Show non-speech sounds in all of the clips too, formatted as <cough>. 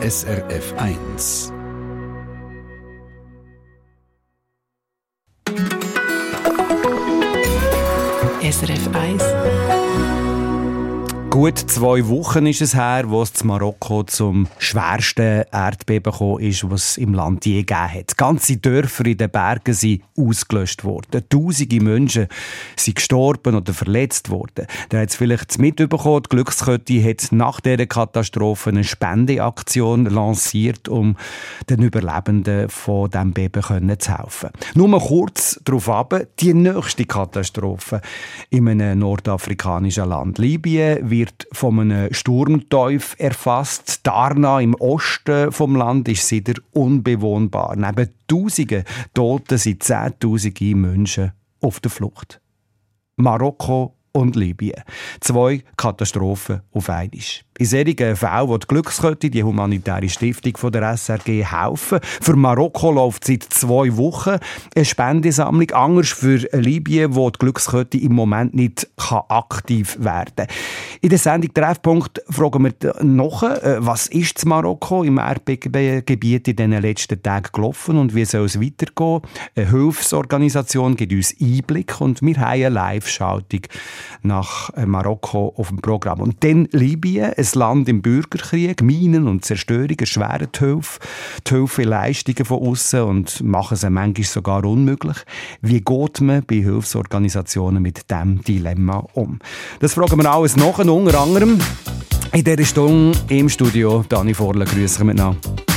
SRF 1. SRF 1 Gut zwei Wochen ist es her, wo es in Marokko zum schwersten Erdbeben gekommen ist, was es im Land je gegeben hat. Ganze Dörfer in den Bergen sind ausgelöscht worden. Tausende Menschen sind gestorben oder verletzt worden. Der hat es vielleicht mitbekommen, die Glückskette hat nach dieser Katastrophe eine Spendeaktion lanciert, um den Überlebenden von diesem Beben zu helfen. Nur kurz darauf ab, die nächste Katastrophe in einem nordafrikanischen Land. Libyen wird von einem Sturmteuf erfasst. Darna im Osten vom Land ist wieder unbewohnbar. Neben Tausenden Toten sind Zehntausende Menschen auf der Flucht. Marokko und Libyen. Zwei Katastrophen auf einmal. In solchen Fällen will die Glückskette, die humanitäre Stiftung von der SRG, helfen. Für Marokko läuft seit zwei Wochen eine Spendesammlung. Anders für Libyen, wo die Glückskette im Moment nicht aktiv werden kann. In der Sendung Treffpunkt fragen wir noch, äh, was ist Marokko im Erdbebengebiet in den letzten Tagen gelaufen und wie soll es weitergehen? Eine Hilfsorganisation gibt uns Einblick und wir haben eine Live-Schaltung nach äh, Marokko auf dem Programm. Und dann Libyen, ein Land im Bürgerkrieg, Minen und Zerstörung erschweren die Hilfe, die Hilfe Leistungen von außen und machen sie manchmal sogar unmöglich. Wie geht man bei Hilfsorganisationen mit diesem Dilemma um? Das fragen wir alles noch, unter anderem in dieser Stunde im Studio. Dani Vorle, grüße miteinander.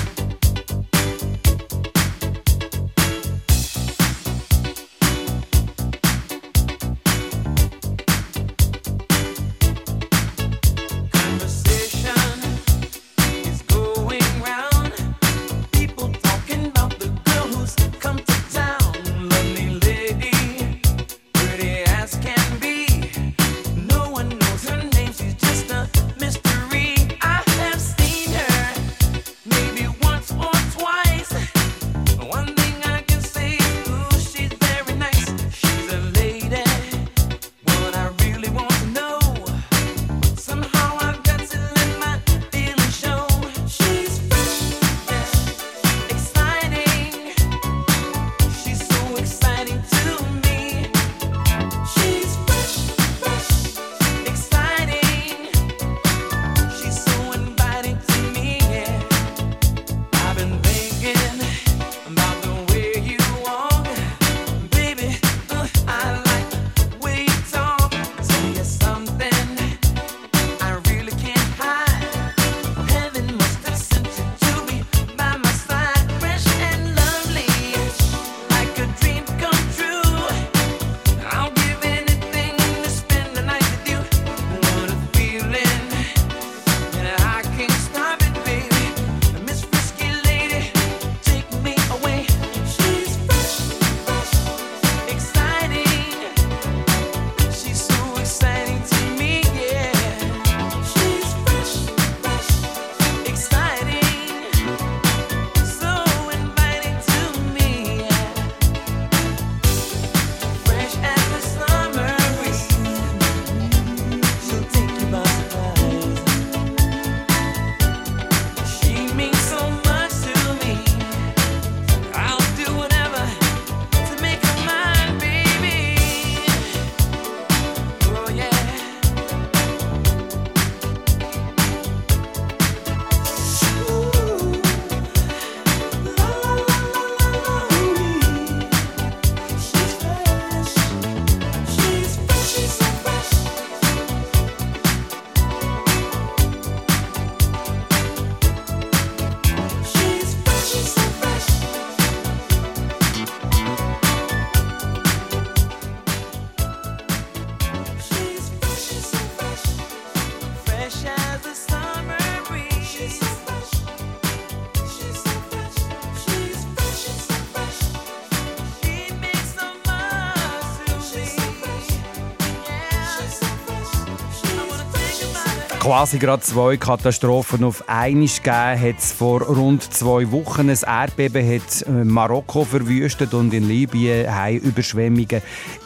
Quasi gerade zwei Katastrophen auf einmal gegeben. Hat es vor rund zwei Wochen ein Erdbeben hat äh, Marokko verwüstet und in Libyen haben Überschwemmungen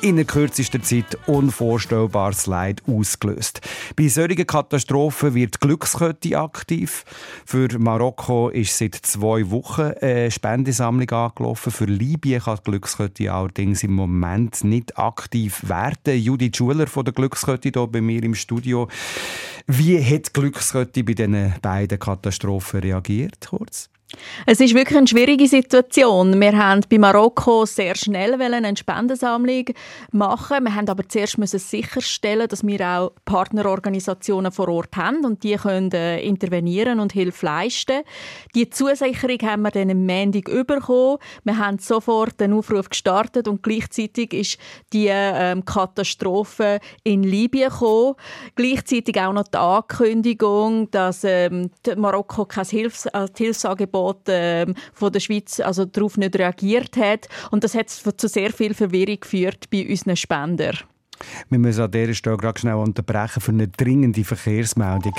in der kürzesten Zeit unvorstellbares Leid ausgelöst. Bei solchen Katastrophen wird Glückskette aktiv. Für Marokko ist seit zwei Wochen eine Spendesammlung angelaufen. Für Libyen kann die allerdings im Moment nicht aktiv werden. Judith Schuler von der Glückskette hier bei mir im Studio. Wie hat Glückskette bei diesen beiden Katastrophen reagiert? Kurz? Es ist wirklich eine schwierige Situation. Wir haben bei Marokko sehr schnell eine Spendensammlung machen. Wir haben aber zuerst müssen sicherstellen, dass wir auch Partnerorganisationen vor Ort haben und die können äh, intervenieren und Hilfe leisten. Die Zusicherung haben wir dann am Montag bekommen. Wir haben sofort den Aufruf gestartet und gleichzeitig ist die ähm, Katastrophe in Libyen gekommen. Gleichzeitig auch noch die Ankündigung, dass ähm, Marokko kein Hilfs äh, Hilfsangebot Angebot äh, von der Schweiz also darauf nicht reagiert hat. Und das hat zu sehr viel Verwirrung geführt bei unseren Spendern. Wir müssen an dieser Stelle gerade schnell unterbrechen für eine dringende Verkehrsmeldung.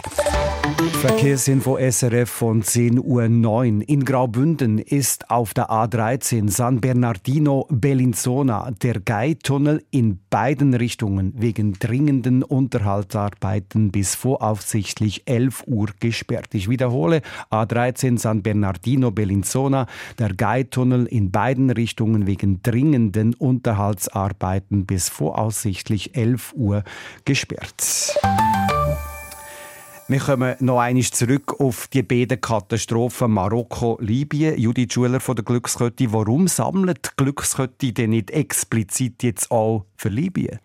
Verkehrsinfo SRF von 10.09 Uhr. In Graubünden ist auf der A13 San Bernardino Bellinzona der Geitunnel in beiden Richtungen wegen dringenden Unterhaltsarbeiten bis voraussichtlich 11 Uhr gesperrt. Ich wiederhole, A13 San Bernardino Bellinzona, der Geitunnel in beiden Richtungen wegen dringenden Unterhaltsarbeiten bis voraussichtlich 11 Uhr gesperrt. Wir kommen noch einmal zurück auf die beiden Katastrophen Marokko-Libyen. Judith Schuler von der Glückskette. Warum sammelt die Glückskette denn nicht explizit jetzt auch für Libyen?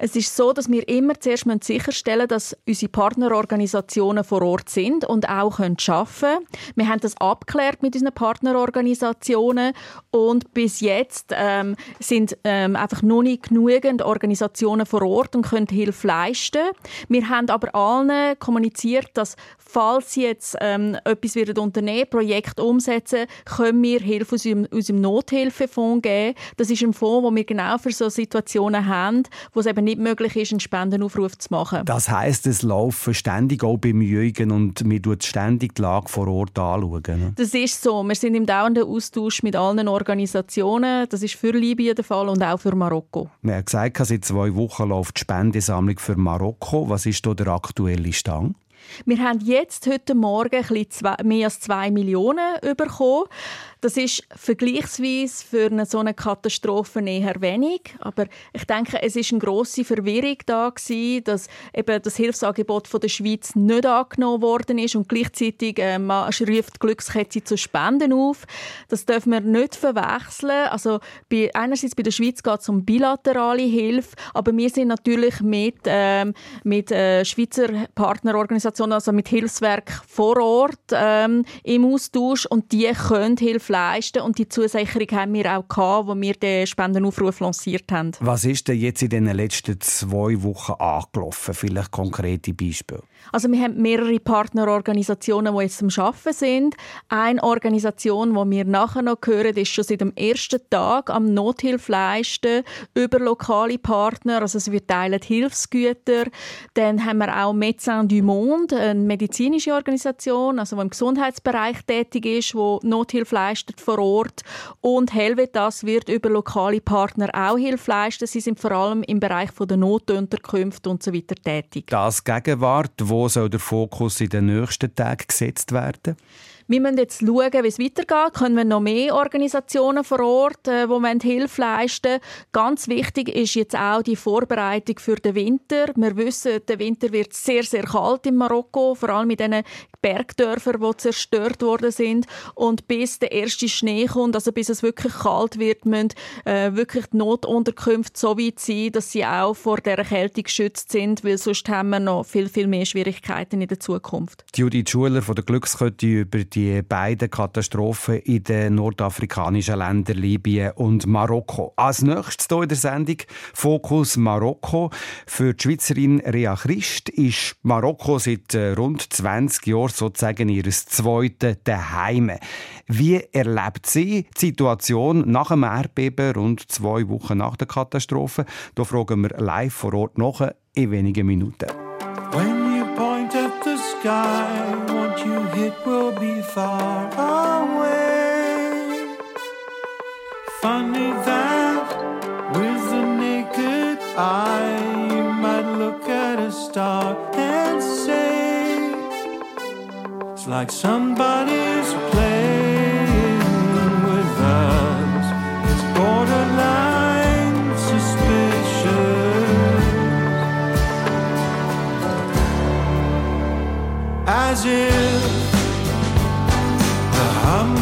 Es ist so, dass wir immer zuerst sicherstellen müssen, dass unsere Partnerorganisationen vor Ort sind und auch arbeiten können. Wir haben das abgeklärt mit unseren Partnerorganisationen und bis jetzt ähm, sind ähm, einfach noch nicht genügend Organisationen vor Ort und können Hilfe leisten. Wir haben aber allen kommuniziert, dass falls sie jetzt ähm, etwas werden unternehmen, Projekt umsetzen, können wir Hilfe aus unserem, Nothilfefonds geben. Das ist ein Fonds, wo wir genau für solche Situationen haben, wo es eben nicht möglich ist, einen Spendenaufruf zu machen. Das heißt, es laufen ständig auch Bemühungen und wir schauen ständig die Lage vor Ort anschauen. Ne? Das ist so. Wir sind im dauernden Austausch mit allen Organisationen. Das ist für Libyen der Fall und auch für Marokko. Wir haben gesagt, seit zwei Wochen läuft die Spendesammlung für Marokko. Was ist da der aktuelle Stand? Wir haben jetzt heute Morgen ein zwei, mehr als zwei Millionen bekommen. Das ist vergleichsweise für eine so eine Katastrophe eher wenig, aber ich denke, es ist eine große Verwirrung da gewesen, dass eben das Hilfsangebot von der Schweiz nicht angenommen worden ist und gleichzeitig äh, man ruft die Glückskette zu Spenden auf. Das dürfen wir nicht verwechseln. Also bei, einerseits bei der Schweiz geht es um bilaterale Hilfe, aber wir sind natürlich mit ähm, mit äh, Schweizer Partnerorganisationen, also mit Hilfswerk vor Ort ähm, im Austausch und die können Hilfe leisten. Und die Zusicherung haben wir auch gehabt, wo wir den Spendenaufruf lanciert haben. Was ist denn jetzt in den letzten zwei Wochen angelaufen? Vielleicht konkrete Beispiele? Also wir haben mehrere Partnerorganisationen, die jetzt am Arbeiten sind. Eine Organisation, die wir nachher noch hören, ist schon seit dem ersten Tag am Nothilfe leisten über lokale Partner. Also sie verteilen Hilfsgüter. Dann haben wir auch Médecins du Monde, eine medizinische Organisation, also die im Gesundheitsbereich tätig ist, die Nothilfe leistet vor Ort. Und Helvetas wird über lokale Partner auch Hilfe leisten. Sie sind vor allem im Bereich der Notunterkünfte und so weiter tätig. Das Gegenwart, wo soll der Fokus in den nächsten Tagen gesetzt werden? Wir müssen jetzt schauen, wie es weitergeht. Können wir noch mehr Organisationen vor Ort, äh, die Hilfe leisten Ganz wichtig ist jetzt auch die Vorbereitung für den Winter. Wir wissen, der Winter wird sehr, sehr kalt in Marokko, vor allem mit diesen Bergdörfern, die zerstört worden sind. Und bis der erste Schnee kommt, also bis es wirklich kalt wird, müssen äh, wirklich die Notunterkünfte so weit sein, dass sie auch vor der Kälte geschützt sind, weil sonst haben wir noch viel, viel mehr Schwierigkeiten in der Zukunft. Judith Schuler von der Glückskette über die die beiden Katastrophen in den nordafrikanischen Ländern Libyen und Marokko. Als nächstes hier in der Sendung Fokus Marokko. Für die Schweizerin Rea Christ ist Marokko seit äh, rund 20 Jahren sozusagen ihr zweites Daheim. Wie erlebt sie die Situation nach dem Erdbeben rund zwei Wochen nach der Katastrophe? Da fragen wir live vor Ort nach in wenigen Minuten. When you point at the sky, what you hit will be far away. Funny that with the naked eye. like somebody's playing with us. It's borderline suspicious. As if the hum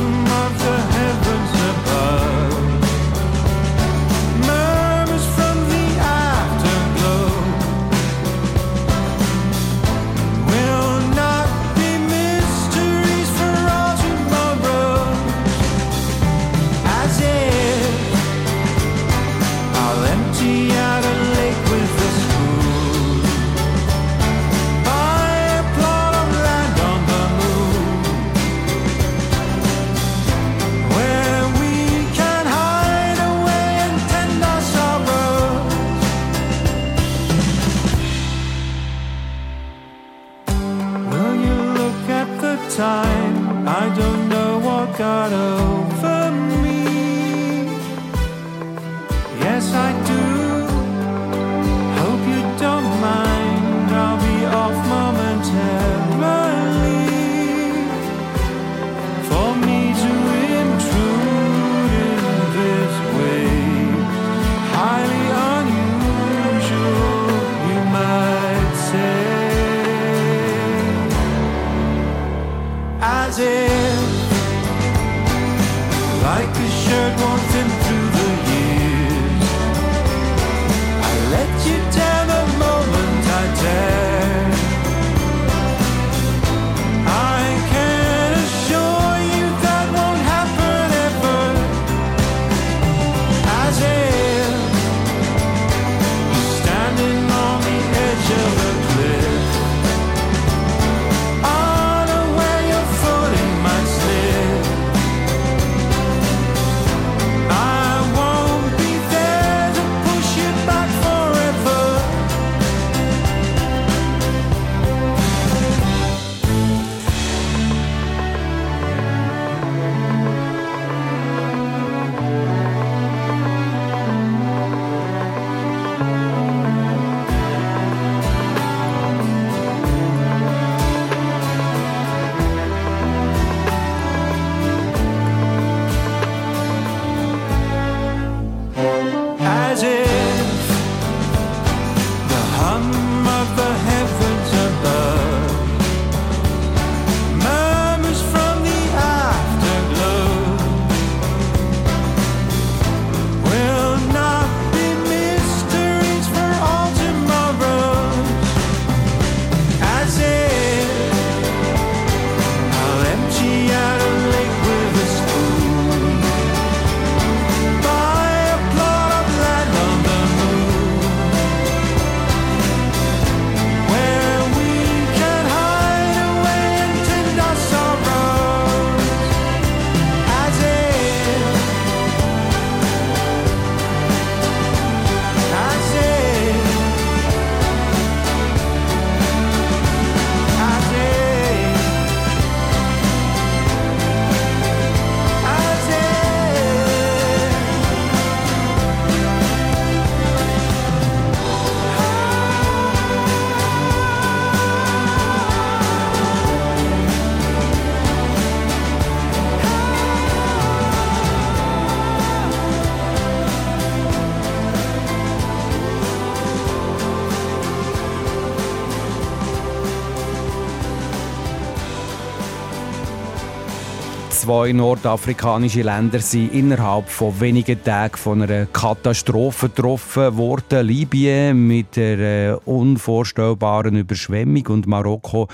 zwei nordafrikanische Länder sind innerhalb von wenigen Tagen von einer Katastrophe getroffen worden. Libyen mit der äh, unvorstellbaren Überschwemmung und Marokko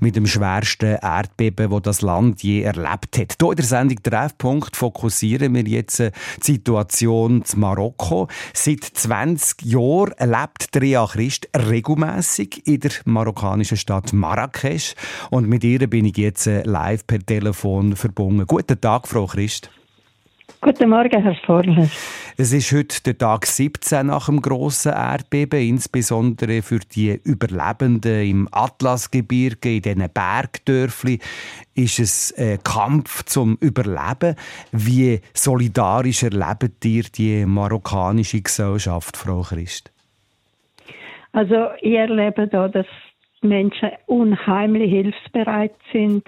mit dem schwersten Erdbeben, wo das Land je erlebt hat. Hier in der Sendung Treffpunkt fokussieren wir jetzt äh, die Situation in Marokko. Seit 20 Jahren lebt Tria Christ regelmäßig in der marokkanischen Stadt Marrakesch und mit ihr bin ich jetzt äh, live per Telefon verbunden gelungen. Guten Tag, Frau Christ. Guten Morgen, Herr Forler. Es ist heute der Tag 17 nach dem grossen Erdbeben, insbesondere für die Überlebenden im Atlasgebirge, in diesen Bergdörfli, ist es ein Kampf zum Überleben. Wie solidarisch erlebt ihr die marokkanische Gesellschaft, Frau Christ? Also ich erlebe da, dass Menschen unheimlich hilfsbereit sind.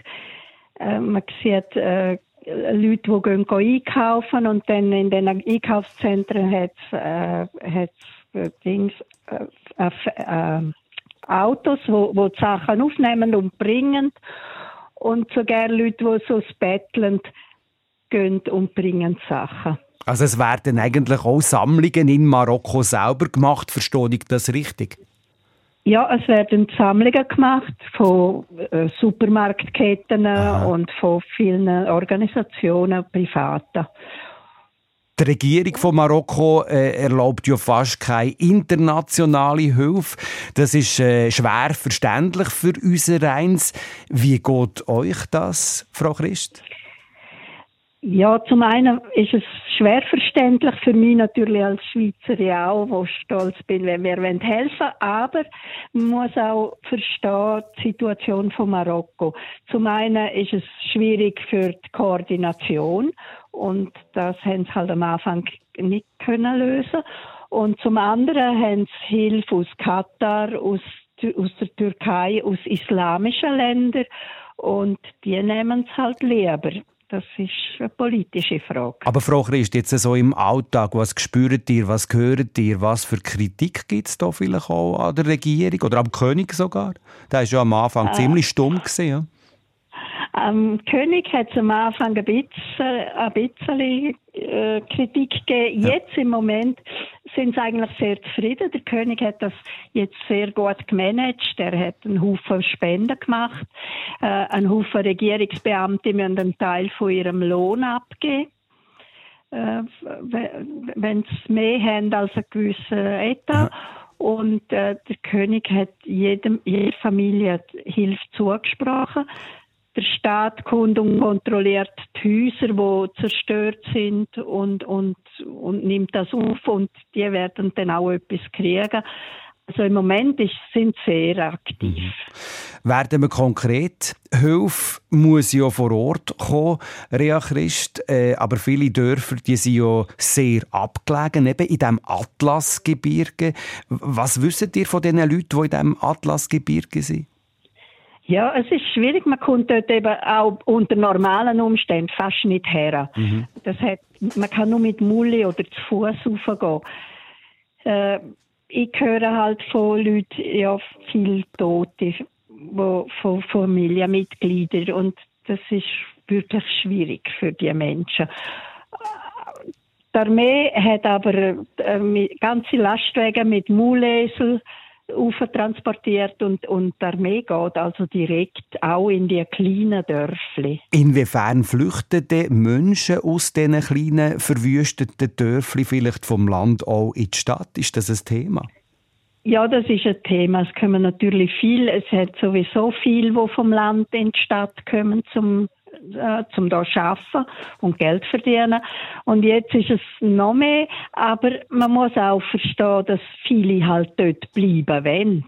Äh, man sieht äh, Leute, die gehen, gehen einkaufen und dann in den Einkaufszentren hat es äh, Dings, äh, äh, Autos, wo, wo die Sachen aufnehmen und bringen und sogar Leute, die so betteln, gehen und bringen Sachen. Also es werden eigentlich auch Sammlungen in Marokko selber gemacht, verstehe ich das richtig? Ja, es werden Sammlungen gemacht von äh, Supermarktketten Aha. und von vielen Organisationen, Privaten. Die Regierung von Marokko äh, erlaubt ja fast keine internationale Hilfe. Das ist äh, schwer verständlich für unser Eins. Wie geht euch das, Frau Christ? Ja, zum einen ist es schwer verständlich für mich natürlich als Schweizerin auch, wo ich stolz bin, wenn wir helfen wollen. Aber man muss auch verstehen die Situation von Marokko. Zum einen ist es schwierig für die Koordination und das haben sie halt am Anfang nicht können lösen. Und zum anderen haben sie Hilfe aus Katar, aus, aus der Türkei, aus islamischen Ländern und die nehmen es halt lieber. Das ist eine politische Frage. Aber Frau Christ, jetzt so im Alltag, was spürt ihr, was hört ihr, was für Kritik gibt es da vielleicht auch an der Regierung oder am König sogar? Der war ja am Anfang äh, ziemlich stumm. Gewesen, ja? Am König hat es am Anfang ein bisschen, ein bisschen äh, Kritik gegeben. Jetzt im Moment sind sie eigentlich sehr zufrieden. Der König hat das jetzt sehr gut gemanagt. Er hat einen Haufen Spenden gemacht. Äh, ein Haufen Regierungsbeamte müssen einen Teil von ihrem Lohn abgeben. Äh, wenn sie mehr haben als ein gewisser Etat. Ja. Und äh, der König hat jedem, jeder Familie Hilfe zugesprochen der Staat kommt und kontrolliert die Häuser, die zerstört sind und, und, und nimmt das auf und die werden dann auch etwas kriegen. Also im Moment ist, sind sie sehr aktiv. Mhm. Werden wir konkret? Hilfe muss ja vor Ort kommen, Rea Christ, äh, aber viele Dörfer die sind ja sehr abgelegen, eben in diesem Atlasgebirge. Was wisst ihr von den Leuten, die in diesem Atlasgebirge sind? Ja, es ist schwierig. Man kommt dort eben auch unter normalen Umständen fast nicht her. Mhm. Das hat, man kann nur mit Mulli oder zu Fuß raufgehen. Äh, ich höre halt von Leuten, ja, viel Tote, wo, von Familienmitgliedern und das ist wirklich schwierig für die Menschen. Die Armee hat aber äh, ganze Lastwagen mit Maulesel transportiert und, und die Armee geht also direkt auch in die kleinen Dörfli. Inwiefern flüchten die Menschen aus diesen kleinen verwüsteten Dörfli vielleicht vom Land auch in die Stadt? Ist das ein Thema? Ja, das ist ein Thema. Es kommen natürlich viel. Es hat sowieso viel, wo vom Land in die Stadt kommen zum äh, zum da arbeiten und Geld verdienen. Und jetzt ist es noch mehr, aber man muss auch verstehen, dass viele halt dort bleiben wollen.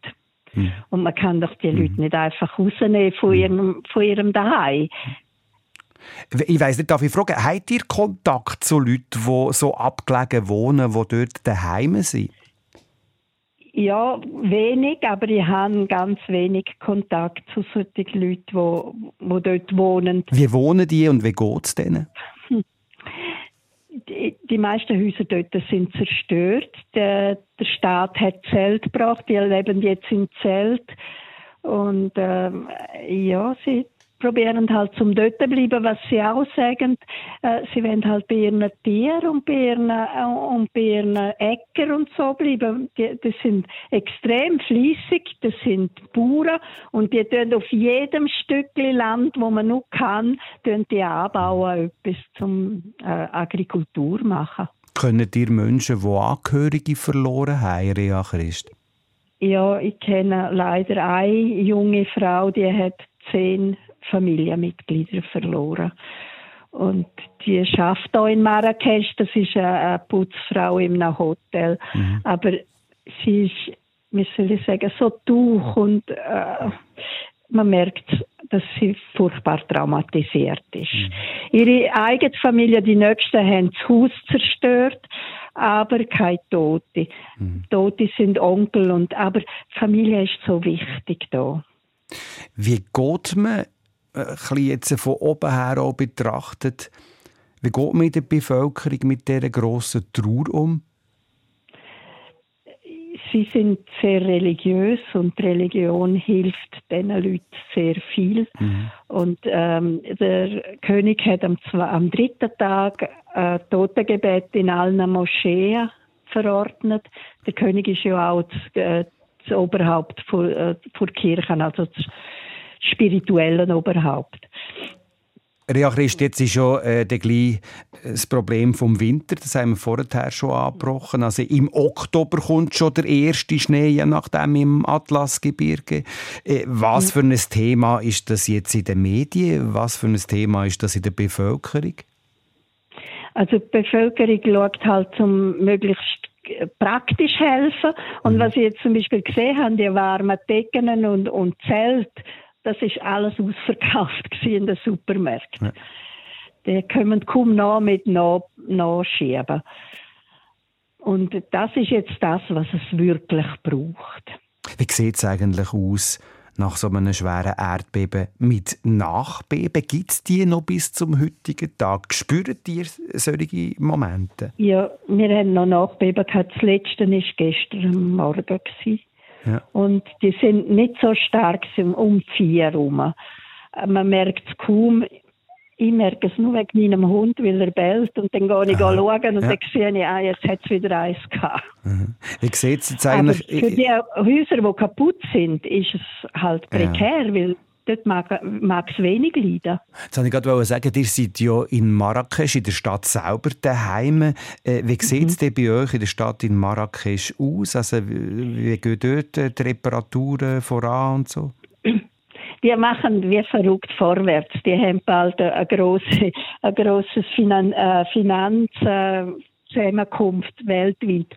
Mhm. Und man kann doch die mhm. Leute nicht einfach rausnehmen von hm. ihrem, von ihrem Daheim. Ich weiss nicht, darf ich fragen, habt ihr Kontakt zu Leuten, die so abgelegen wohnen, die dort daheim sind? Ja, wenig, aber ich habe ganz wenig Kontakt zu solchen Leuten, die, die dort wohnen. Wie wohnen die und wie geht es denen? Die, die, meisten Häuser dort sind zerstört. Der, der Staat hat Zelt gebracht, die leben jetzt im Zelt. Und ähm, ja, sie probieren halt zum dort bleiben, was sie auch sagen. Äh, sie wollen halt bei ihren Tieren und bei ihren, äh, und bei ihren Äcker und so bleiben. Die, das sind extrem fließig, das sind Bauern und die tun auf jedem Stückchen Land, wo man nur kann, tun die anbauen, etwas zum äh, Agrikultur machen. Können dir Menschen, die Angehörige verloren haben, Rea Christ? Ja, ich kenne leider eine junge Frau, die hat zehn Familienmitglieder verloren. Und die schafft hier in Marrakesch, das ist eine Putzfrau einem Hotel. Mhm. Aber sie ist, wie soll ich sagen, so durch und äh, man merkt, dass sie furchtbar traumatisiert ist. Mhm. Ihre eigene Familie, die Nächsten, haben das Haus zerstört, aber keine Tote. Mhm. Tote sind Onkel und, aber die Familie ist so wichtig da. Wie geht man, äh, jetzt von oben her auch betrachtet, wie geht man in der Bevölkerung mit dieser grossen Trauer um? sie sind sehr religiös und Religion hilft diesen Leuten sehr viel. Mhm. Und ähm, der König hat am, am dritten Tag äh, Totengebet in allen Moscheen verordnet. Der König ist ja auch das, äh, das Oberhaupt vor, äh, Kirchen, also das spirituelle Oberhaupt. Rea Christ, jetzt ist schon äh, gleich das Problem vom Winter, das haben wir vorher schon angesprochen. Also im Oktober kommt schon der erste Schnee, je nachdem im Atlasgebirge. Äh, was für ein Thema ist das jetzt in den Medien? Was für ein Thema ist das in der Bevölkerung? Also die Bevölkerung schaut halt zum möglichst praktisch helfen. Und mhm. was ich jetzt zum Beispiel gesehen habe, die warmen Decken und, und Zelt, das ist alles ausverkauft <laughs> in den Supermärkten. Ja. Die können kaum noch mit nachschieben. Und das ist jetzt das, was es wirklich braucht. Wie sieht es eigentlich aus nach so einem schweren Erdbeben mit Nachbeben? Gibt es die noch bis zum heutigen Tag? Spürt ihr solche Momente? Ja, wir haben noch Nachbeben gehabt. Das letzte war gestern Morgen. Ja. Und die sind nicht so stark um vier herum. Man merkt es kaum. Ich merke es nur wegen meinem Hund, weil er bellt. Und dann gehe ich Aha. schauen und ja. dann sehe ich, ah, jetzt hat es wieder eins gehabt. Mhm. Wie sieht es jetzt eigentlich? Aber für die Häuser, die kaputt sind, ist es halt prekär, ja. weil dort mag, es wenig leiden. Jetzt wollte ich gerade sagen, ihr seid ja in Marrakesch, in der Stadt selber daheim. Äh, wie sieht es mhm. denn bei euch in der Stadt in Marrakesch aus? Also, wie gehen dort die Reparaturen voran und so? Die machen wie verrückt vorwärts. Die haben bald eine große, ein grosses Finan äh, Finanzzusammenkunft weltweit.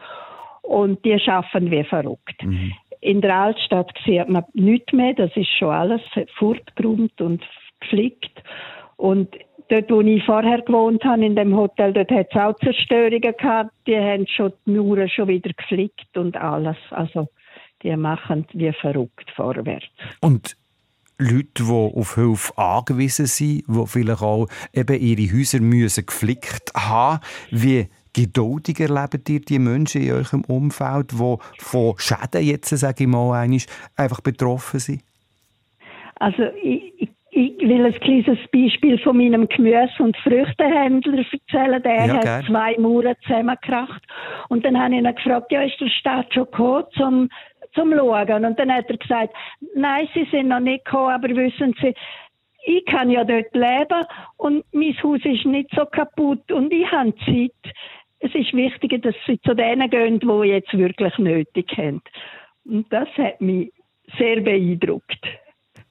Und die schaffen wie verrückt. Mhm. In der Altstadt sieht man nichts mehr, das ist schon alles fortgeräumt und gepflegt. Und dort, wo ich vorher gewohnt habe, in dem Hotel, dort hat es auch Zerstörungen gehabt. Die haben schon die Mauern schon wieder gepflegt und alles. Also, die machen wie verrückt vorwärts. Und Leute, die auf Hilfe angewiesen sind, die vielleicht auch eben ihre Häuser müssen geflickt haben, wie geduldig erleben ihr die Menschen in eurem Umfeld, die von Schäden jetzt, sage ich mal, einfach betroffen sind? Also ich, ich, ich will ein kleines Beispiel von meinem Gemüse- und Früchtehändler erzählen. Der ja, hat zwei Mauern zusammengekracht. Und dann habe ich ihn gefragt, ja, ist der Staat schon gekommen, zum, zum Schauen? Und dann hat er gesagt, nein, sie sind noch nicht gekommen, aber wissen Sie, ich kann ja dort leben und mein Haus ist nicht so kaputt und ich habe Zeit es ist wichtiger, dass sie zu denen gehen, die jetzt wirklich nötig haben. Und das hat mich sehr beeindruckt.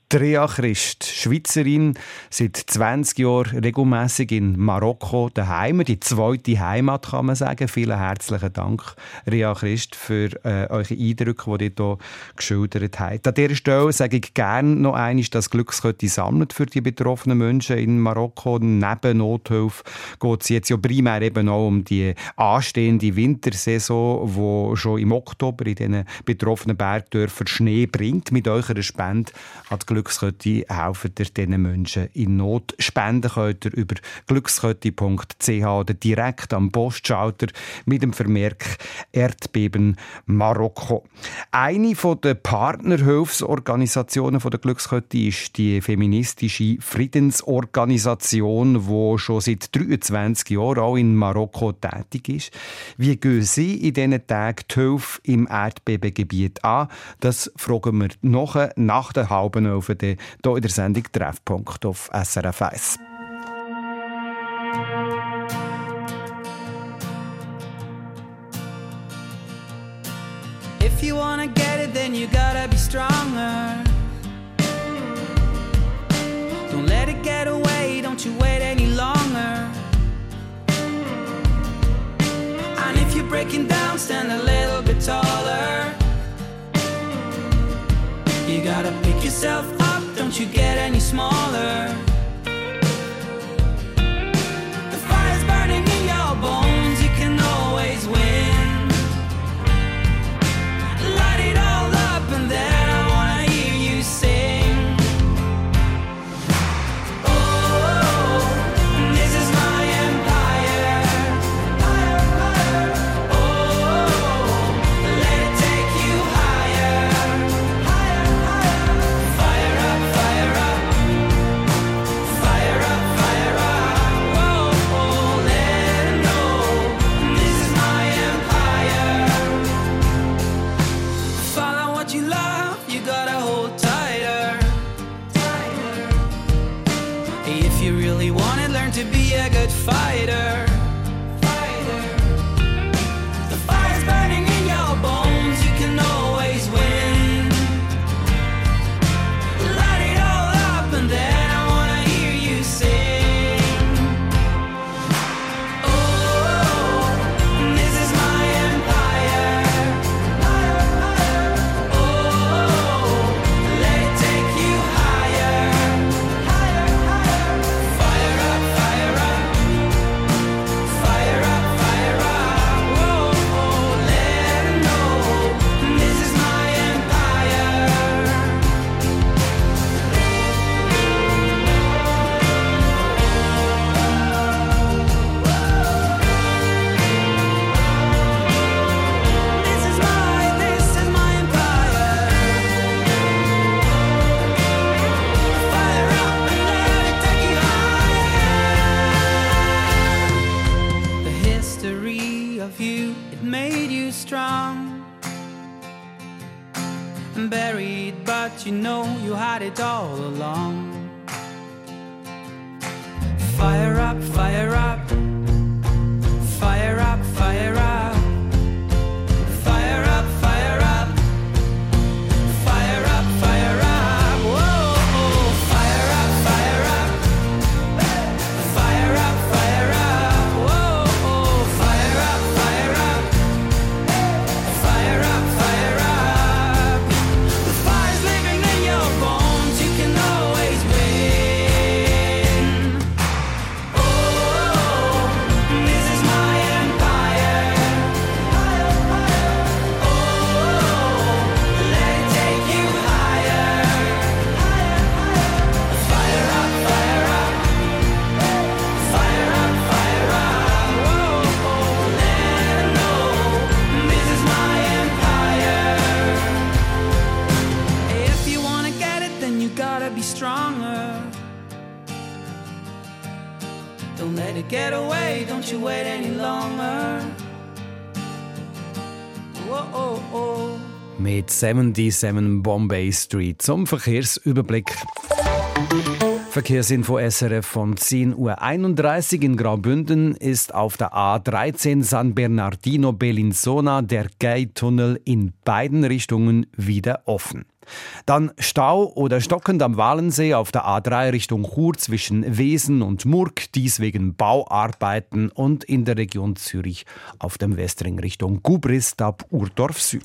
Drea Christ, Schweizerin, seit 20 Jahren regelmäßig in Marokko daheim. Die zweite Heimat, kann man sagen. Vielen herzlichen Dank, Rea Christ, für äh, eure Eindrücke, die ihr hier geschildert habt. An dieser Stelle sage ich gerne noch einmal, dass Glückskette sammelt für die betroffenen Menschen in Marokko. Neben Nothilfe geht es jetzt ja primär eben auch um die anstehende Wintersaison, wo schon im Oktober in diesen betroffenen Bergdörfern Schnee bringt. Mit eurer Spende die Glückskette helfen ihr diesen Menschen in Not. Spenden könnt ihr über glückskette.ch oder direkt am Postschalter mit dem Vermerk Erdbeben Marokko. Eine der Partnerhilfsorganisationen der Glückskette ist die feministische Friedensorganisation, die schon seit 23 Jahren auch in Marokko tätig ist. Wie gehen Sie in diesen Tagen die Hilfe im Erdbebengebiet an? Das fragen wir nachher nach der halben Elf Anrufen hier in der Sendung Treffpunkt auf SRF 1. If you wanna get it, then you gotta be stronger. Don't let it get away, don't you wait any longer. And if you're breaking down, stand a little bit taller. You gotta pick yourself you get any smaller? you, it made you strong. Buried, but you know you had it all along. Fire up, fire up. wait any longer. Whoa, oh, oh. Mit 77 Bombay Street zum Verkehrsüberblick. Verkehrsinfo SRF von 10.31 Uhr in Graubünden ist auf der A13 San Bernardino Bellinzona der Gay-Tunnel in beiden Richtungen wieder offen. Dann Stau oder stockend am Walensee auf der A3 Richtung Chur zwischen Wesen und Murg, dies wegen Bauarbeiten und in der Region Zürich auf dem Westring Richtung Gubris ab Urdorf Süd.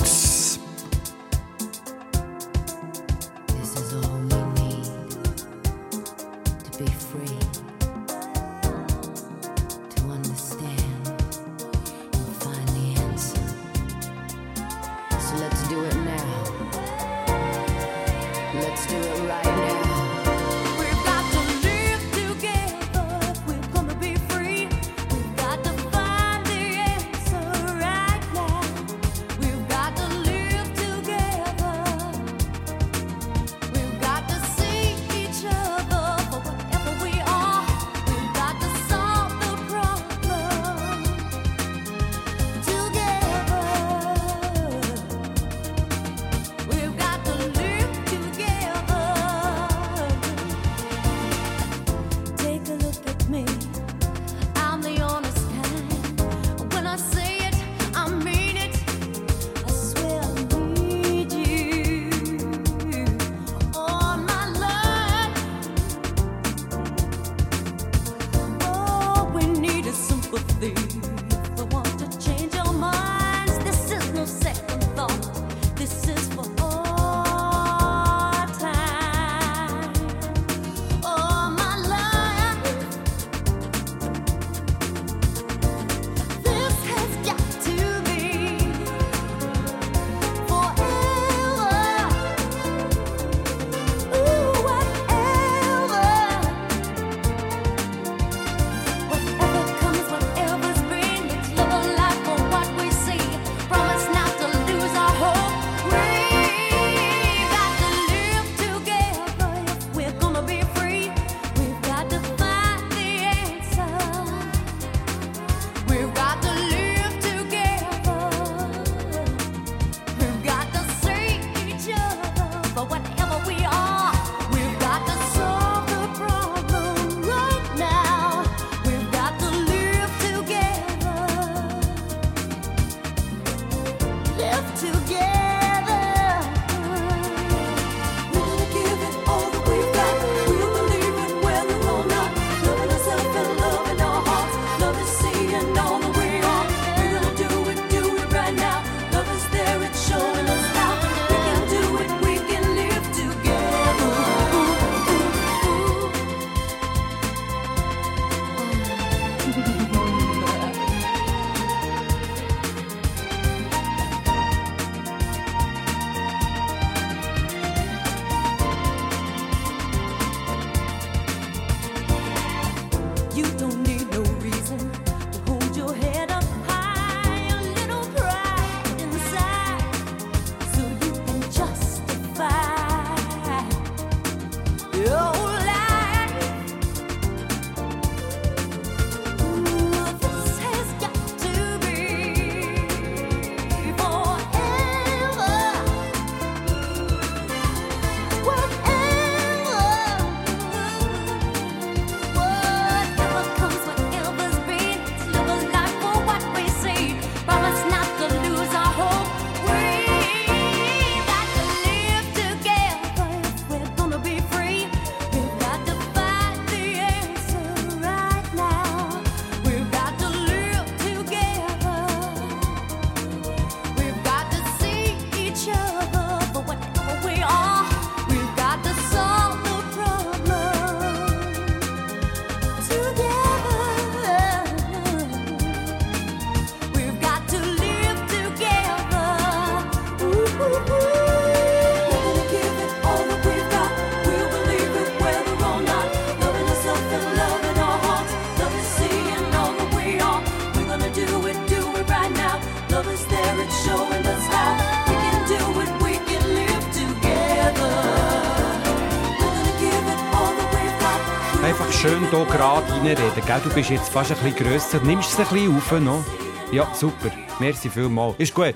Reinreden. Gell? Du bist jetzt fast ein bisschen grösser. Nimmst es ein bisschen auf noch? Ja, super. Merci vielmals. Ist gut.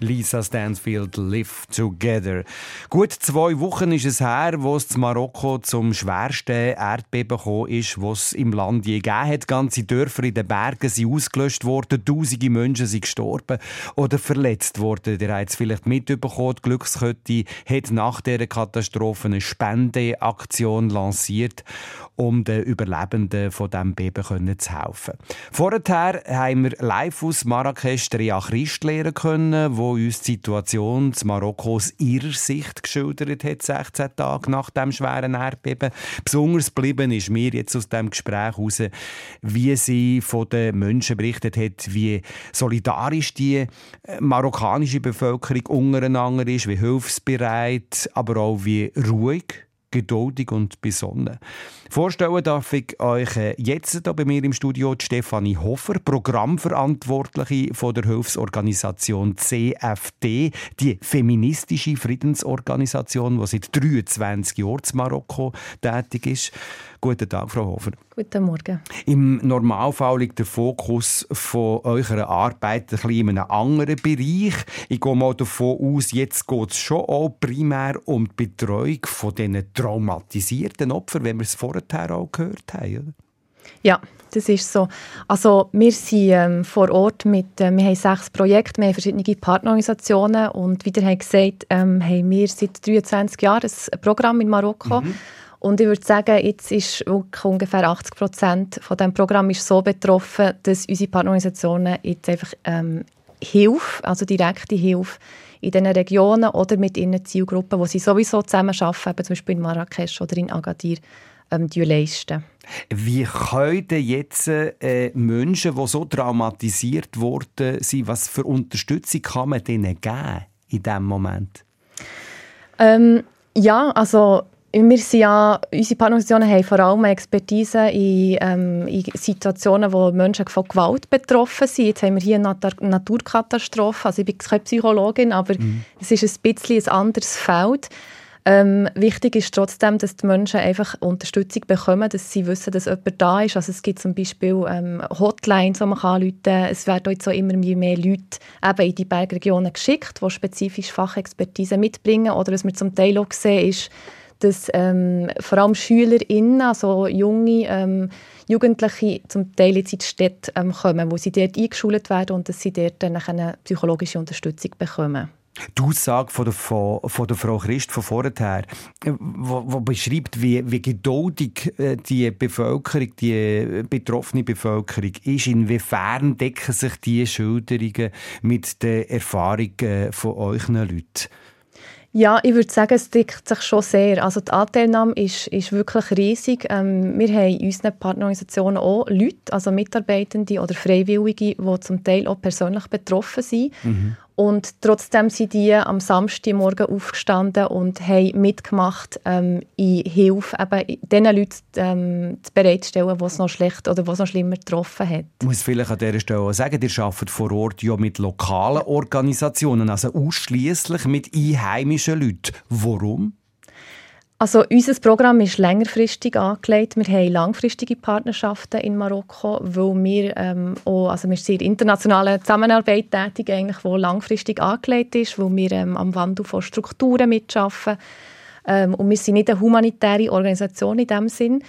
Lisa Stansfield Live Together. Gut zwei Wochen ist es her, wo es in Marokko zum schwersten Erdbeben gekommen ist, was es im Land je gegeben hat. Ganze Dörfer in den Bergen sind ausgelöscht worden, tausende Menschen sind gestorben oder verletzt worden. Der hat es vielleicht mitbekommen. Die Glückskette hat nach dieser Katastrophe eine Spendeaktion lanciert, um den Überlebenden von diesem Beben zu helfen. Vorher haben wir live aus Marrakesch Rea Christ lernen können, wo uns die Situation in Marokko aus ihrer Sicht geschildert hat, 16 Tage nach dem schweren Erdbeben. Besonders geblieben ist mir jetzt aus dem Gespräch heraus, wie sie von den Menschen berichtet hat, wie solidarisch die äh, marokkanische Bevölkerung untereinander ist, wie hilfsbereit, aber auch wie ruhig geduldig und besonnen. Vorstellen darf ich euch äh, jetzt hier bei mir im Studio Stefanie Hofer, Programmverantwortliche von der Hilfsorganisation CFD, die feministische Friedensorganisation, die seit 23 Jahren in Marokko tätig ist. Guten Tag, Frau Hofer. Guten Morgen. Im Normalfall liegt der Fokus von eurer Arbeit ein bisschen in einem anderen Bereich. Ich gehe mal davon aus, jetzt geht es schon auch primär um die Betreuung von diesen traumatisierten Opfern, wenn wir es vorher auch gehört haben. Oder? Ja, das ist so. Also wir sind ähm, vor Ort mit, äh, wir haben sechs Projekte, wir haben verschiedene Partnerorganisationen und wie ihr habt gesagt, ähm, haben wir seit 23 Jahren ein Programm in Marokko. Und ich würde sagen, jetzt ist ungefähr 80 Prozent von diesem Programm ist so betroffen, dass unsere Partnerorganisationen jetzt einfach ähm, Hilfe, also direkte Hilfe in diesen Regionen oder mit ihren Zielgruppen, wo sie sowieso zusammen arbeiten, eben zum Beispiel in Marrakesch oder in Agadir, ähm, die leisten. Wie können jetzt äh, Menschen, die so traumatisiert worden sind, was für Unterstützung kann man denen geben in diesem Moment? Ähm, ja, also wir sind ja, unsere Partnerorganisationen haben vor allem Expertise in, ähm, in Situationen, wo Menschen von Gewalt betroffen sind. Jetzt haben wir hier eine Nat Naturkatastrophe. Also ich bin keine Psychologin, aber es ist ein bisschen ein anderes Feld. Ähm, wichtig ist trotzdem, dass die Menschen einfach Unterstützung bekommen, dass sie wissen, dass jemand da ist. Also es gibt zum Beispiel ähm, Hotlines, die man anrufen kann. Es werden jetzt auch immer mehr Leute eben in die Bergregionen geschickt, die spezifisch Fachexpertise mitbringen. Oder was wir zum Teil auch sehen, ist, dass ähm, vor allem SchülerInnen, also junge ähm, Jugendliche, zum Teil in die Städte ähm, kommen, wo sie dort eingeschult werden und dass sie dort dann eine psychologische Unterstützung bekommen. Die Aussage von der, von, der Frau Christ von vorher, äh, wo, wo beschreibt, wie, wie geduldig äh, die Bevölkerung, die äh, betroffene Bevölkerung ist, inwiefern decken sich diese Schilderungen mit den Erfahrungen von euch Leuten? Ja, ich würde sagen, es deckt sich schon sehr. Also die Anteilnahme ist, ist wirklich riesig. Ähm, wir haben in unseren Partnerorganisationen auch Leute, also Mitarbeitende oder Freiwillige, die zum Teil auch persönlich betroffen sind. Und trotzdem sind die am Samstagmorgen aufgestanden und haben mitgemacht, ähm, in Hilfe eben den Leuten ähm, zu bereitstellen, die es noch schlecht oder es noch schlimmer getroffen hat. Ich muss vielleicht an dieser Stelle auch sagen, ihr arbeitet vor Ort ja mit lokalen Organisationen, also ausschließlich mit einheimischen Leuten. Warum? Also unser Programm ist längerfristig angelegt. Wir haben langfristige Partnerschaften in Marokko, weil wir ähm, auch, also wir sind in internationaler Zusammenarbeit tätig, eigentlich, die langfristig angelegt ist, wo wir ähm, am Wandel von Strukturen mitschaffen. Ähm, und wir sind nicht eine humanitäre Organisation in dem Sinn.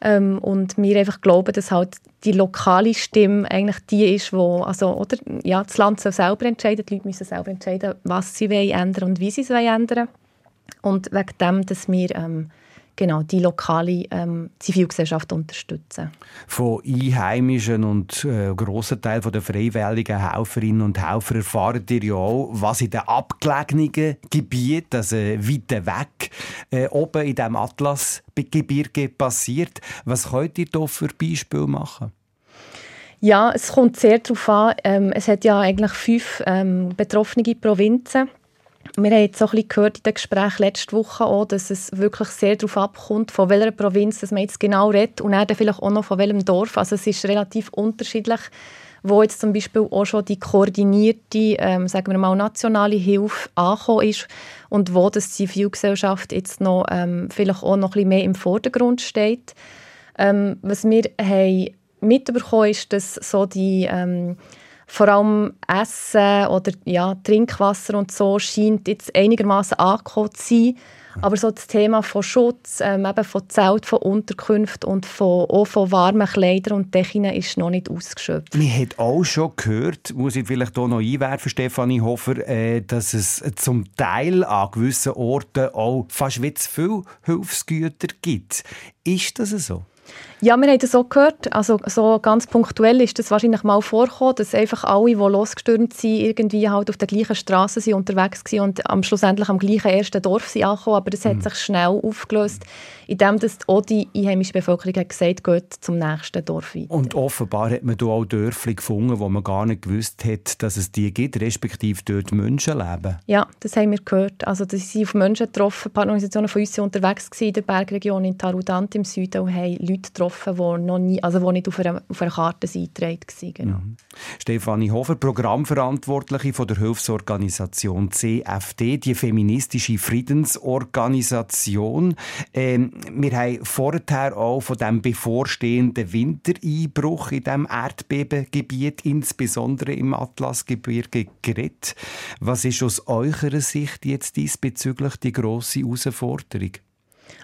Ähm, und wir einfach glauben, dass halt die lokale Stimme eigentlich die ist, wo, also, oder, ja, das Land soll selber entscheiden, die Leute müssen selber entscheiden, was sie wollen ändern und wie sie es wollen ändern und wegen dem, dass wir ähm, genau, die lokale ähm, Zivilgesellschaft unterstützen. Von Einheimischen und äh, grossen Teil der freiwilligen Helferinnen und Helfer erfahrt ihr ja auch, was in den abgelegenen Gebieten, also weit weg, äh, oben in diesem Atlasgebirge passiert. Was könnt ihr da für Beispiele machen? Ja, es kommt sehr darauf an. Ähm, es hat ja eigentlich fünf ähm, betroffene Provinzen. Wir haben jetzt so ein bisschen gehört in den Gesprächen letzte Woche auch, dass es wirklich sehr darauf abkommt, von welcher Provinz dass man jetzt genau redet und dann vielleicht auch noch von welchem Dorf. Also es ist relativ unterschiedlich, wo jetzt zum Beispiel auch schon die koordinierte, ähm, sagen wir mal, nationale Hilfe angekommen ist und wo das Zivilgesellschaft jetzt noch ähm, vielleicht auch noch ein bisschen mehr im Vordergrund steht. Ähm, was wir haben mitbekommen ist, dass so die ähm, vor allem Essen oder ja, Trinkwasser und so scheint jetzt einigermaßen angekommen zu sein. Aber so das Thema von Schutz, ähm, eben von Zelt, von Unterkünften und von, auch von warmen Kleidern und Decken ist noch nicht ausgeschöpft. Man hat auch schon gehört, muss ich vielleicht hier noch einwerfen, Stefanie Hofer, äh, dass es zum Teil an gewissen Orten auch fast wie zu viele Hilfsgüter gibt. Ist das so? Ja, wir haben das auch gehört. Also so ganz punktuell ist das wahrscheinlich mal vorgekommen, dass einfach alle, die losgestürmt sind, irgendwie halt auf der gleichen Straße sind unterwegs waren und am schlussendlich am gleichen ersten Dorf sind angekommen. Aber das hat sich schnell aufgelöst, indem das auch die einheimische Bevölkerung hat gesagt geht zum nächsten Dorf weiter. Und offenbar hat man da auch Dörfli gefunden, wo man gar nicht gewusst hat, dass es die gibt, respektive dort Menschen leben. Ja, das haben wir gehört. Also, das sind auf Menschen getroffen. Ein paar Organisationen von uns waren unterwegs gewesen in der Bergregion in Tarudant im Süden und haben Leute getroffen, die, noch nie, also die nicht auf einer, auf einer Karte eingetragen waren. Genau. Stefanie Hofer, Programmverantwortliche von der Hilfsorganisation CFD, die feministische Friedensorganisation. Ähm, wir haben vorher auch von dem bevorstehenden Wintereinbruch in dem Erdbebengebiet, insbesondere im Atlasgebirge, geredet. Was ist aus eurer Sicht jetzt diesbezüglich die grosse Herausforderung?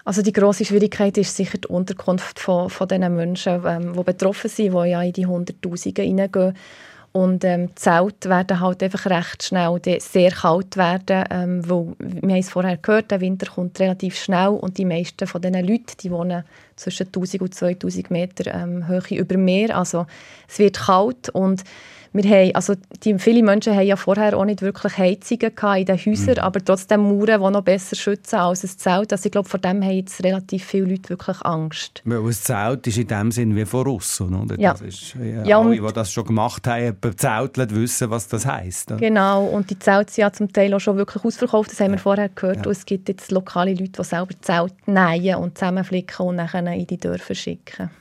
Also die grosse Schwierigkeit ist sicher die Unterkunft von, von den Menschen, ähm, die betroffen sind, die ja in die Hunderttausende hineingehen. Und ähm, die Zelte werden halt einfach recht schnell sehr kalt werden, ähm, weil, wir haben es vorher gehört, der Winter kommt relativ schnell und die meisten von diesen Leuten, die wohnen zwischen 1000 und 2000 Meter ähm, Höhe über Meer, also es wird kalt und wir haben, also die, viele Menschen haben ja vorher auch nicht wirklich Heizungen in den Häusern, aber trotzdem Mauern, die noch besser schützen als ein Zelt. Also ich glaube, vor dem haben jetzt relativ viele Leute wirklich Angst. Weil ein Zelt ist in dem Sinn wie von aussen, oder? Ja. Das ist, ja, Ja, alle, die das schon gemacht haben, bezeltelt, wissen, was das heisst. oder? Genau, und die Zelte sind ja zum Teil auch schon wirklich ausverkauft, das haben wir vorher gehört. Ja. Und es gibt jetzt lokale Leute, die selber Zelte nähen und zusammenflicken und dann in die Dörfer schicken.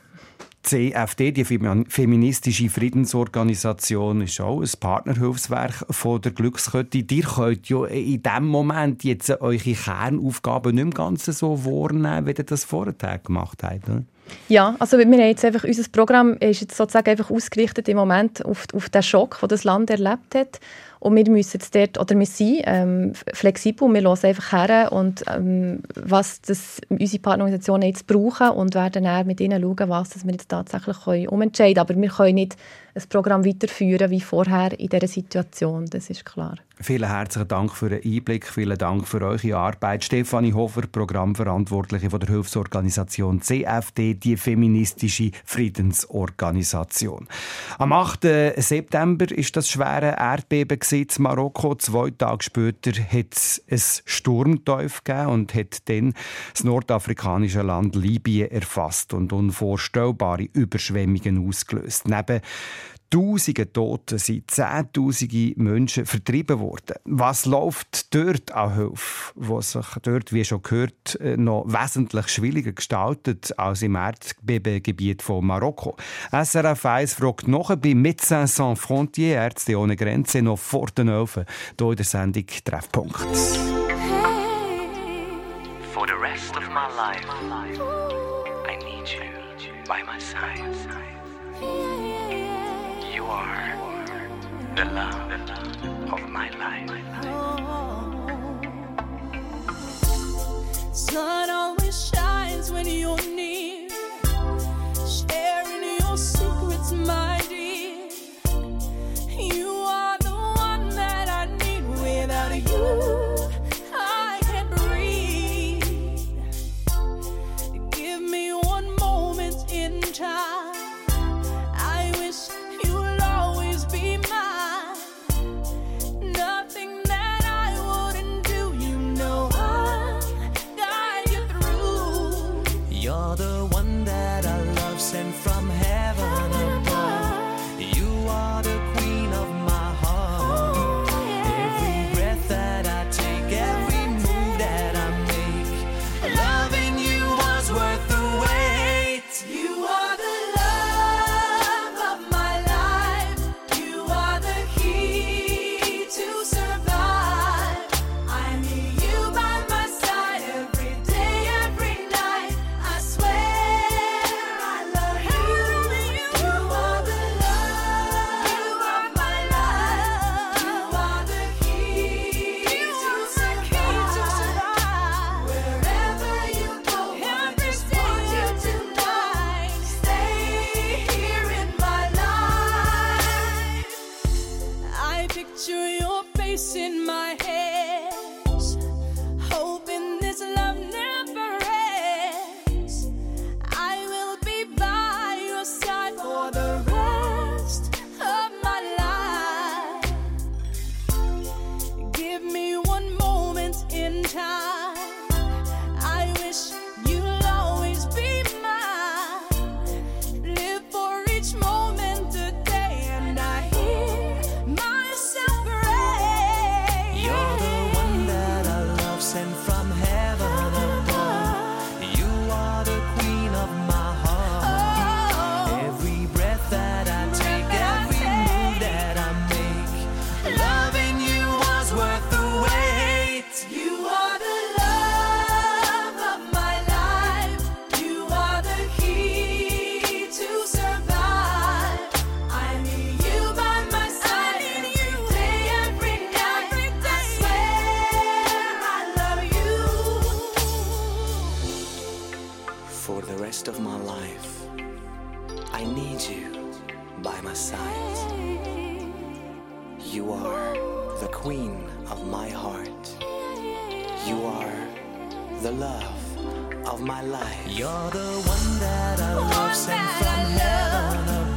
CFD, die Femi- feministische Friedensorganisation, ist auch ein Partnerhilfswerk von der Glückskette. Ihr könnt ja in diesem Moment jetzt eure Kernaufgaben nicht im Ganzen so wahrnehmen, wie ihr das vorher gemacht habt. Oder? Ja, also wir jetzt einfach, unser Programm ist jetzt sozusagen einfach ausgerichtet im Moment auf, auf den Schock, den das Land erlebt hat. Und wir müssen jetzt dort, oder wir sind ähm, flexibel, wir hören einfach her und ähm, was das unsere Partnerorganisationen jetzt brauchen und werden dann mit ihnen schauen, was das wir jetzt tatsächlich können umentscheiden können. Aber wir können nicht ein Programm weiterführen wie vorher in dieser Situation, das ist klar. Vielen herzlichen Dank für den Einblick, vielen Dank für eure Arbeit. Stefanie Hofer, Programmverantwortliche von der Hilfsorganisation CFD, die feministische Friedensorganisation. Am 8. September ist das schwere Erdbeben in Marokko. Zwei Tage später hat es ein Sturmteuf gegeben und hat dann das nordafrikanische Land Libyen erfasst und unvorstellbare Überschwemmungen ausgelöst. Neben Tausende Toten sind Zehntausende Menschen vertrieben worden. Was läuft dort an Hilfe, was sich dort, wie schon gehört, äh, noch wesentlich schwieriger gestaltet als im Erdbebengebiet von Marokko? SRF 1 fragt noch bei Médecins Sans Frontières, Ärzte ohne Grenze, noch vor den Öfen, hier in der Sendung Treffpunkt. The love of my life. Oh. Sun always shines when you're near, sharing your secrets, my dear. You are the one that I need. Without you, You are the queen of my heart. You are the love of my life. You're the one that I love sent from heaven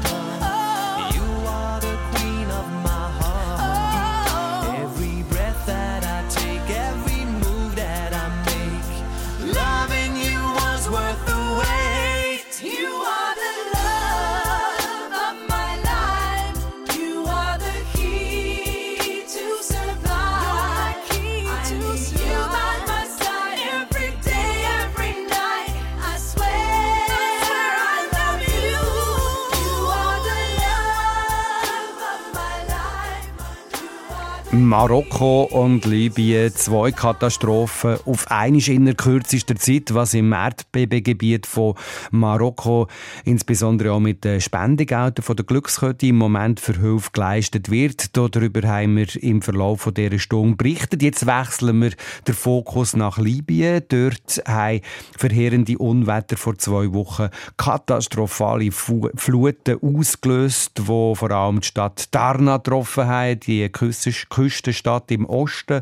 Marokko und Libyen, zwei Katastrophen auf einmal in der kürzesten Zeit, was im Erdbebengebiet von Marokko, insbesondere auch mit den Spendegeldern von der Glückskette im Moment für Hilfe geleistet wird. Darüber haben wir im Verlauf von dieser Stunde berichtet. Jetzt wechseln wir den Fokus nach Libyen. Dort haben verheerende Unwetter vor zwei Wochen katastrophale Fluten ausgelöst, wo vor allem die Stadt Darna getroffen haben, die Küsten- Küstenstadt im Osten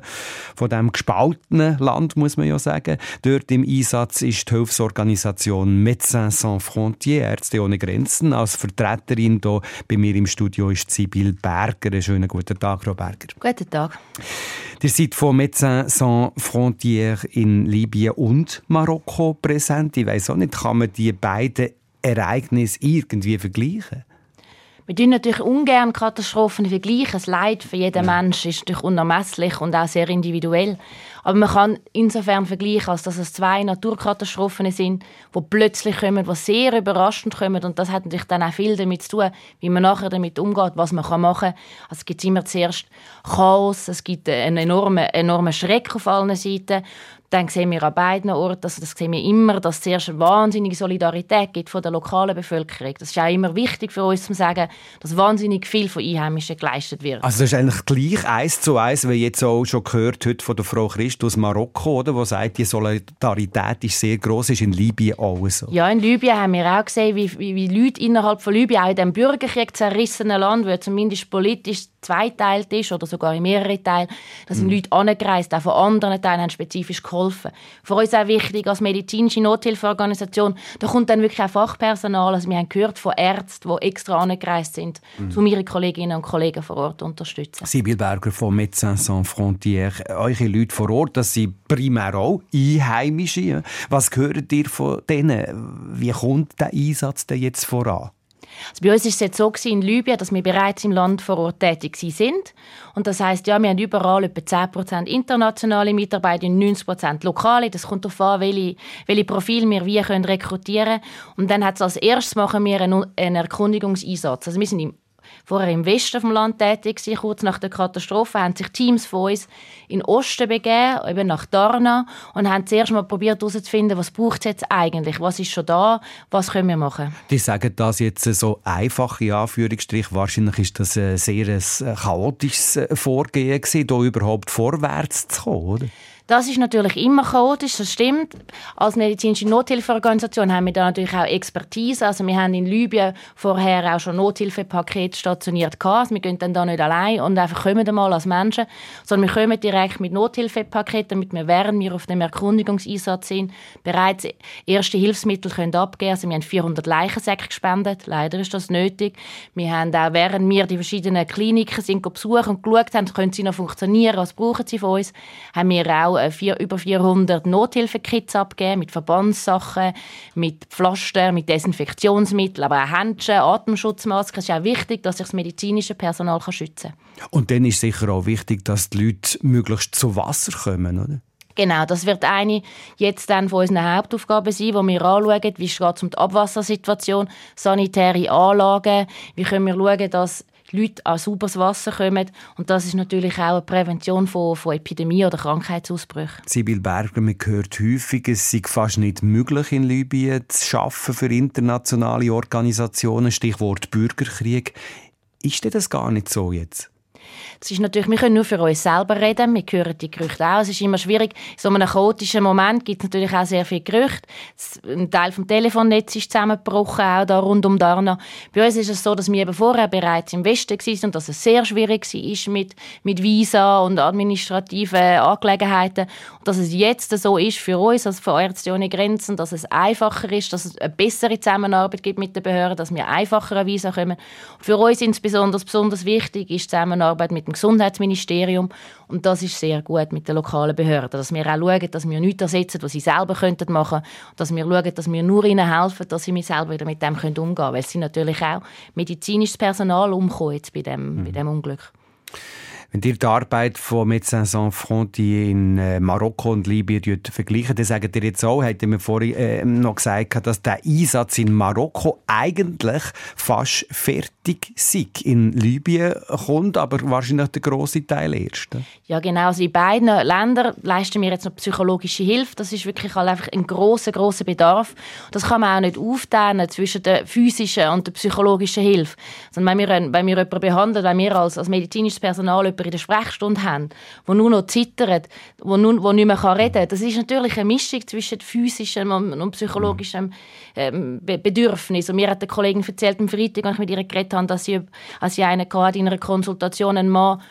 von dem gespaltenen Land, muss man ja sagen. Dort im Einsatz ist die Hilfsorganisation Médecins Sans Frontières, Ärzte ohne Grenzen. Als Vertreterin hier bei mir im Studio ist Sibyl Berger. Einen schönen guten Tag, Frau Berger. Guten Tag. Ihr seid von Médecins Sans Frontières in Libyen und Marokko präsent. Ich weiss auch nicht, kann man die beiden Ereignisse irgendwie vergleichen? Wir tun natürlich ungern Katastrophen vergleichen. Das Leid für jeden Mensch ist natürlich unermesslich und auch sehr individuell. Aber man kann insofern vergleichen, als dass es zwei Naturkatastrophen sind, die plötzlich kommen, die sehr überraschend kommen. Und das hat natürlich dann auch viel damit zu tun, wie man nachher damit umgeht, was man machen kann. Also es gibt immer zuerst Chaos, es gibt einen enormen, enormen Schreck auf allen Seiten. Dann sehen wir an beiden Orten, also das sehen wir immer, dass es zuerst eine wahnsinnige Solidarität gibt von der lokalen Bevölkerung. Das ist auch immer wichtig für uns zu sagen, dass wahnsinnig viel von Einheimischen geleistet wird. Also das ist eigentlich gleich eins zu eins, wie jetzt auch schon gehört heute von der Frau Christ aus Marokko, oder, wo sagt, die Solidarität ist sehr groß, ist in Libyen auch so. Ja, in Libyen haben wir auch gesehen, wie, wie, wie Leute innerhalb von Libyen, auch in diesem Bürgerkrieg zerrissenen Land, wo zumindest politisch zweiteilt ist oder sogar in mehrere Teile, da sind Leute angereist, auch von anderen Teilen haben spezifisch geholfen. Für uns auch wichtig als medizinische Nothilfeorganisation, da kommt dann wirklich auch Fachpersonal, also wir haben gehört von Ärzten, die extra angereist sind, um ihre Kolleginnen und Kollegen vor Ort zu unterstützen. Sibyl Berger von Médecins Sans Frontières. Eure Leute vor Ort, das sind primär auch Einheimische. Was hört ihr von denen? Wie kommt der Einsatz denn jetzt voran? Also bei uns ist es jetzt so in Libyen, dass wir bereits im Land vor Ort tätig sind. Und das heißt, ja, wir haben überall etwa 10% internationale Mitarbeiter und 90% lokale. Das kommt darauf an, welche, welche Profile wir wie können rekrutieren Und dann hat es als erstes machen wir einen, einen Erkundigungseinsatz. Also wir sind im vorher im Westen vom Land tätig gewesen. Kurz nach der Katastrophe haben sich Teams von uns in den Osten begeben, eben nach Darna, und haben zuerst mal probiert herauszufinden, was braucht es jetzt eigentlich, was ist schon da, was können wir machen. Die sagen das jetzt so einfach in Anführungsstrich. Wahrscheinlich ist das ein sehr chaotisches Vorgehen da überhaupt vorwärts zu kommen, oder? Das ist natürlich immer chaotisch, das stimmt. Als medizinische Nothilfeorganisation haben wir da natürlich auch Expertise. Also wir haben in Libyen vorher auch schon Nothilfepakete stationiert. Also wir gehen dann da nicht allein und einfach kommen dann mal als Menschen, sondern wir kommen direkt mit Nothilfepaketen, damit wir, während wir auf dem Erkundigungseinsatz sind, bereits erste Hilfsmittel können abgeben. Also wir haben 400 Leichensäcke gespendet. Leider ist das nötig. Wir haben auch, während wir die verschiedenen Kliniken sind besucht und geschaut haben, können sie noch funktionieren, was brauchen sie von uns, haben wir auch vier, über 400 Nothilfekits abgegeben mit Verbandssachen, mit Pflaster, mit Desinfektionsmitteln, aber auch Handschuhe, Atemschutzmasken. Es ist auch wichtig, dass sich das medizinische Personal kann schützen kann. Und dann ist sicher auch wichtig, dass die Leute möglichst zu Wasser kommen, oder? Genau, das wird eine jetzt dann von unseren Hauptaufgaben sein, wo wir anschauen, wie geht es um die Abwassersituation, sanitäre Anlagen, wie können wir schauen, dass Leute an sauberes Wasser kommen. Und das ist natürlich auch eine Prävention von, von Epidemie oder Krankheitsausbrüchen. Sibyl Berger, man hört häufig, es sei fast nicht möglich, in Libyen zu arbeiten für internationale Organisationen. Stichwort Bürgerkrieg. Ist denn das gar nicht so jetzt? Das ist natürlich, wir können nur für uns selber reden, wir hören die Gerüchte auch. Es ist immer schwierig. In so einem chaotischen Moment gibt es natürlich auch sehr viele Gerüchte. Ein Teil vom Telefonnetz ist zusammengebrochen, auch da rund um Darna. Bei uns ist es so, dass wir eben vorher bereits im Westen waren und dass es sehr schwierig war mit, mit Visa und administrativen Angelegenheiten. Und dass es jetzt so ist für uns, als für Ärzte ohne Grenzen, dass es einfacher ist, dass es eine bessere Zusammenarbeit gibt mit den Behörden, dass wir einfacher an Visa kommen. Für uns insbesondere besonders wichtig ist die Zusammenarbeit mit dem Gesundheitsministerium und das ist sehr gut mit den lokalen Behörden, dass wir auch schauen, dass wir nichts ersetzen, was sie selber könnten machen und dass wir schauen, dass wir nur ihnen helfen, dass sie mit selber wieder mit dem können umgehen können, weil sie natürlich auch medizinisches Personal umkommen jetzt bei dem, bei dem Unglück. Wenn ihr die Arbeit von Médecins Sans Frontières in äh, Marokko und Libyen vergleicht, dann sagt ihr jetzt auch, ihr mir vorhin äh, noch gesagt, dass der Einsatz in Marokko eigentlich fast fertig sei. In Libyen kommt aber wahrscheinlich der grosse Teil erst. Ja, genau. Also in beiden Ländern leisten wir jetzt noch psychologische Hilfe. Das ist wirklich halt einfach ein großer, großer Bedarf. Das kann man auch nicht aufteilen zwischen der physischen und der psychologischen Hilfe. Sondern wenn wir, wenn wir jemanden behandeln, wenn wir als, als medizinisches Personal jemanden in der Sprechstunde haben, der nur noch zittert, der nur, wo nicht mehr reden kann, das ist natürlich eine Mischung zwischen physischem und, und psychologischem ähm, Be Bedürfnis. Und mir hat eine Kollegin erzählt am Freitag, als ich mit ihr geredet habe, dass sie, als sie einen hatte in einer Konsultation, einen Mann,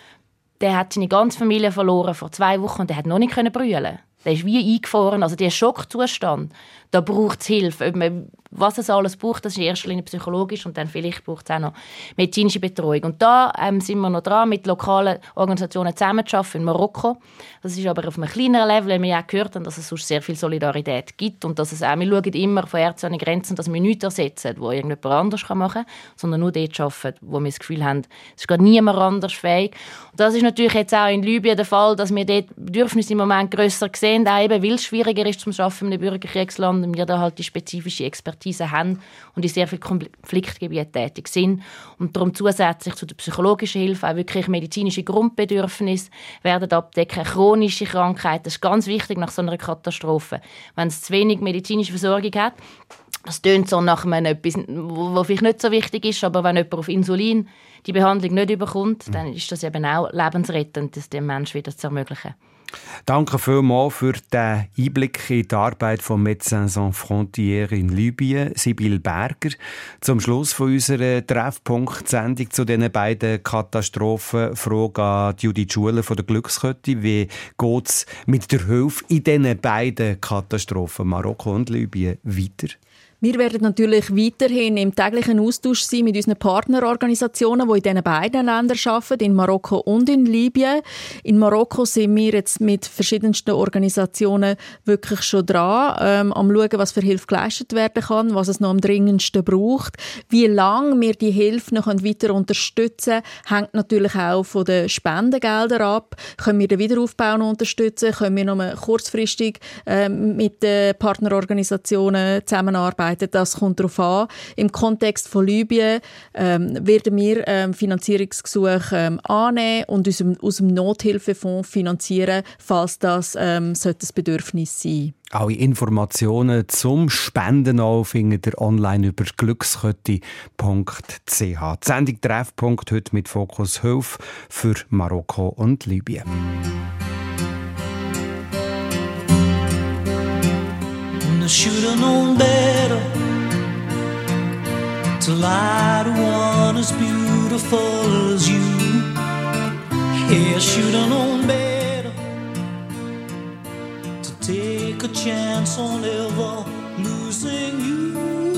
der hat seine ganze Familie verloren vor zwei Wochen und der hat noch nicht brüllen. Der ist wie eingefroren, also der Schockzustand. Da braucht es Hilfe. Man, was es alles braucht, das ist in erster Linie psychologisch und dann vielleicht braucht es auch noch medizinische Betreuung. Und da ähm, sind wir noch dran, mit lokalen Organisationen zusammenzuarbeiten in Marokko. Das ist aber auf einem kleineren Level, weil wir ja auch gehört haben, dass es sonst sehr viel Solidarität gibt und dass es auch, wir schauen immer von Ärzten an die Grenzen, dass wir nichts ersetzen, wo irgendjemand anders machen kann, sondern nur dort arbeiten, wo wir das Gefühl haben, es ist gerade niemand anders fähig. Und das ist natürlich jetzt auch in Libyen der Fall, dass wir dort Bedürfnisse im Moment grösser sehen, eben, weil es schwieriger ist zum Arbeiten in einem Bürgerkriegsland und wir da halt die spezifische Expertise haben und in sehr vielen Konfliktgebieten tätig sind. Und darum zusätzlich zu der psychologischen Hilfe auch wirklich medizinische Grundbedürfnisse werden abdecken, chronische Krankheiten, das ist ganz wichtig nach so einer Katastrophe. Wenn es zu wenig medizinische Versorgung hat, das tönt so nach einem etwas, wo vielleicht nicht so wichtig ist, aber wenn jemand auf Insulin die Behandlung nicht bekommt, dann ist das eben auch lebensrettend, das dem Menschen wieder zu ermöglichen. Danke vielmals für den Einblick in die Arbeit von Médecins Sans Frontières in Libyen, Sibyl Berger. Zum Schluss von unserer Treffpunkt-Sendung zu diesen beiden Katastrophen Frage an Judith Schuler von der Glückskette. Wie geht es mit der Hilfe in diesen beiden Katastrophen, Marokko und Libyen, weiter? Wir werden natürlich weiterhin im täglichen Austausch sein mit unseren Partnerorganisationen, die in diesen beiden Ländern arbeiten, in Marokko und in Libyen. In Marokko sind wir jetzt mit verschiedensten Organisationen wirklich schon dran, ähm, am schauen, was für Hilfe geleistet werden kann, was es noch am dringendsten braucht. Wie lange wir die Hilfe noch weiter unterstützen können, hängt natürlich auch von den Spendengeldern ab. Können wir den Wiederaufbau noch unterstützen? Können wir noch kurzfristig ähm, mit den Partnerorganisationen zusammenarbeiten? Das kommt darauf an. Im Kontext von Libyen ähm, werden wir ähm, Finanzierungsgesuche ähm, annehmen und aus dem, aus dem Nothilfefonds finanzieren, falls das ähm, sollte ein Bedürfnis sein Alle Informationen zum Spenden auch findet ihr online über glückskette.ch. Die Sendung Treffpunkt heute mit Fokus Hilfe für Marokko und Libyen. Should have known better to lie to one as beautiful as you. Yeah, I should have known better to take a chance on ever losing you.